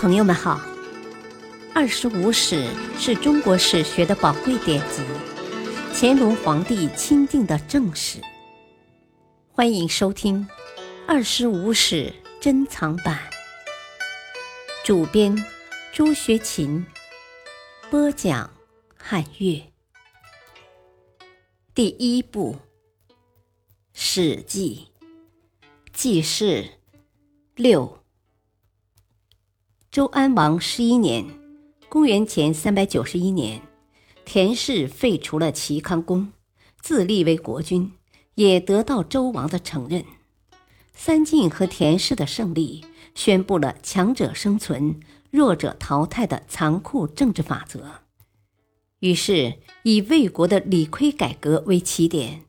朋友们好，《二十五史》是中国史学的宝贵典籍，乾隆皇帝钦定的正史。欢迎收听《二十五史珍藏版》，主编朱学勤，播讲汉乐。第一部《史记》记事六。周安王十一年（公元前三百九十一年），田氏废除了齐康公，自立为国君，也得到周王的承认。三晋和田氏的胜利，宣布了强者生存、弱者淘汰的残酷政治法则。于是，以魏国的李悝改革为起点，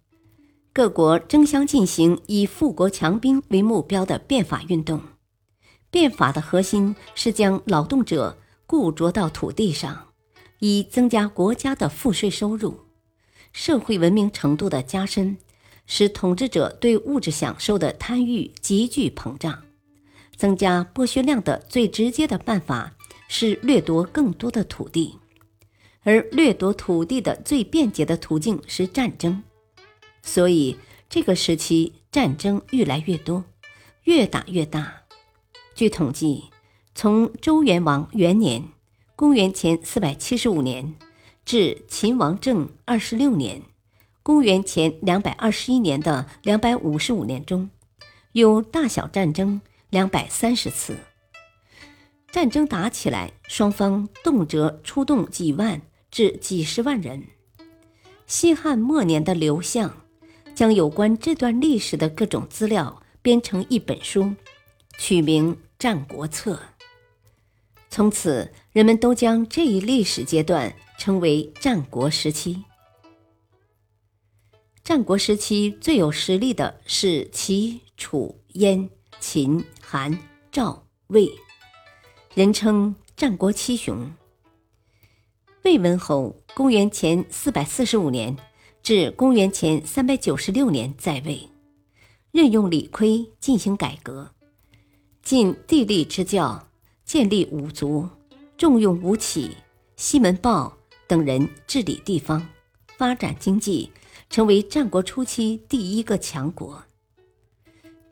各国争相进行以富国强兵为目标的变法运动。变法的核心是将劳动者固着到土地上，以增加国家的赋税收入。社会文明程度的加深，使统治者对物质享受的贪欲急剧膨胀。增加剥削量的最直接的办法是掠夺更多的土地，而掠夺土地的最便捷的途径是战争。所以，这个时期战争越来越多，越打越大。据统计，从周元王元年（公元前475年）至秦王政二十六年（公元前221年）的两百五十五年中，有大小战争两百三十次。战争打起来，双方动辄出动几万至几十万人。西汉末年的刘向将有关这段历史的各种资料编成一本书。取名《战国策》，从此人们都将这一历史阶段称为战国时期。战国时期最有实力的是齐、楚、燕、秦、韩、赵、魏，人称战国七雄。魏文侯公元前四百四十五年至公元前三百九十六年在位，任用李悝进行改革。尽地利之教，建立五族，重用吴起、西门豹等人治理地方，发展经济，成为战国初期第一个强国。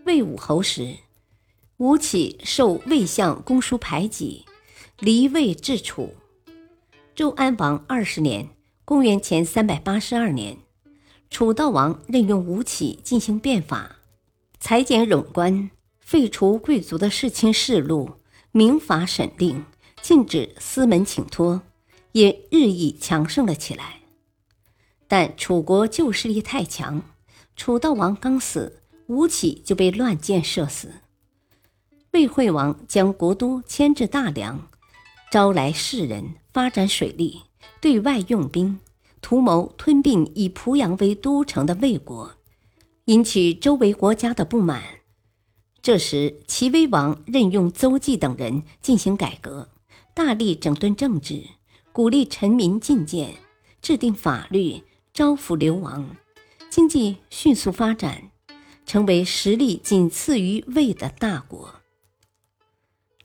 魏武侯时，吴起受魏相公叔排挤，离魏至楚。周安王二十年（公元前三百八十二年），楚悼王任用吴起进行变法，裁减冗官。废除贵族的世卿世禄，明法审令，禁止私门请托，也日益强盛了起来。但楚国旧势力太强，楚悼王刚死，吴起就被乱箭射死。魏惠王将国都迁至大梁，招来士人，发展水利，对外用兵，图谋吞并以濮阳为都城的魏国，引起周围国家的不满。这时，齐威王任用邹忌等人进行改革，大力整顿政治，鼓励臣民进谏，制定法律，招抚流亡，经济迅速发展，成为实力仅次于魏的大国。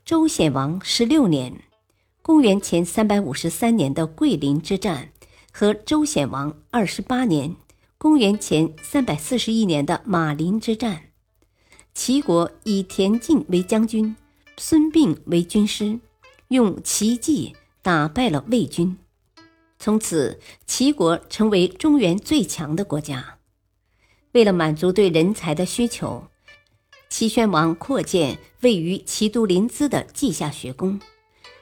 周显王十六年（公元前三百五十三年的桂林之战）和周显王二十八年（公元前三百四十一年的马陵之战）。齐国以田径为将军，孙膑为军师，用奇计打败了魏军。从此，齐国成为中原最强的国家。为了满足对人才的需求，齐宣王扩建位于齐都临淄的稷下学宫，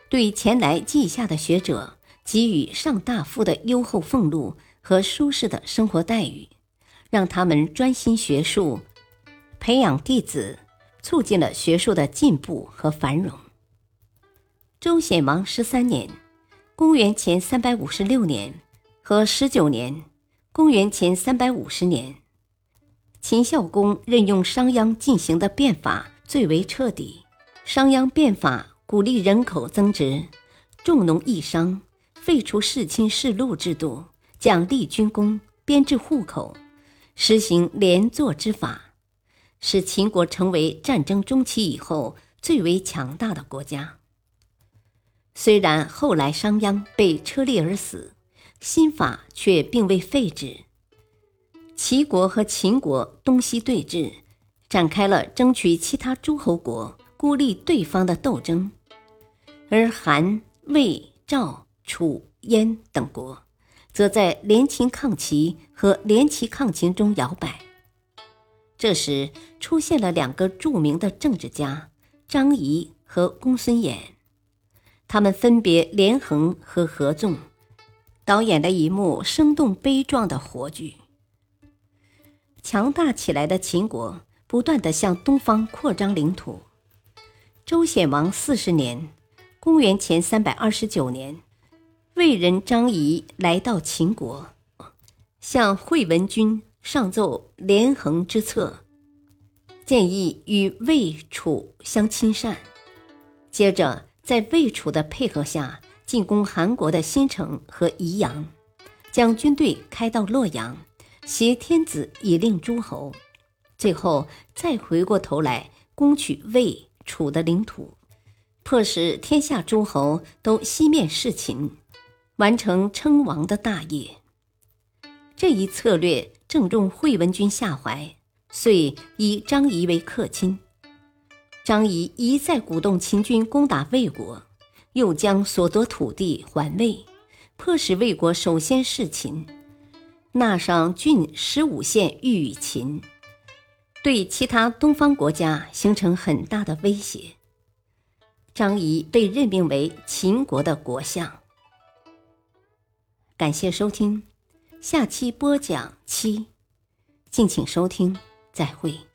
对前来稷下的学者给予上大夫的优厚俸禄和舒适的生活待遇，让他们专心学术。培养弟子，促进了学术的进步和繁荣。周显王十三年（公元前三百五十六年）和十九年（公元前三百五十年），秦孝公任用商鞅进行的变法最为彻底。商鞅变法鼓励人口增值，重农抑商，废除世卿世禄制度，奖励军功，编制户口，实行连坐之法。使秦国成为战争中期以后最为强大的国家。虽然后来商鞅被车裂而死，新法却并未废止。齐国和秦国东西对峙，展开了争取其他诸侯国孤立对方的斗争，而韩、魏、赵、楚、燕等国，则在联秦抗齐和联齐抗秦中摇摆。这时出现了两个著名的政治家张仪和公孙衍，他们分别连横和合纵，导演了一幕生动悲壮的活剧。强大起来的秦国不断的向东方扩张领土。周显王四十年（公元前三百二十九年），魏人张仪来到秦国，向惠文君。上奏连横之策，建议与魏、楚相亲善。接着，在魏、楚的配合下，进攻韩国的新城和宜阳，将军队开到洛阳，挟天子以令诸侯。最后，再回过头来攻取魏、楚的领土，迫使天下诸侯都西面事秦，完成称王的大业。这一策略。正中惠文君下怀，遂以张仪为客卿。张仪一再鼓动秦军攻打魏国，又将所得土地还魏，迫使魏国首先事秦，纳上郡十五县欲与秦，对其他东方国家形成很大的威胁。张仪被任命为秦国的国相。感谢收听。下期播讲七，敬请收听，再会。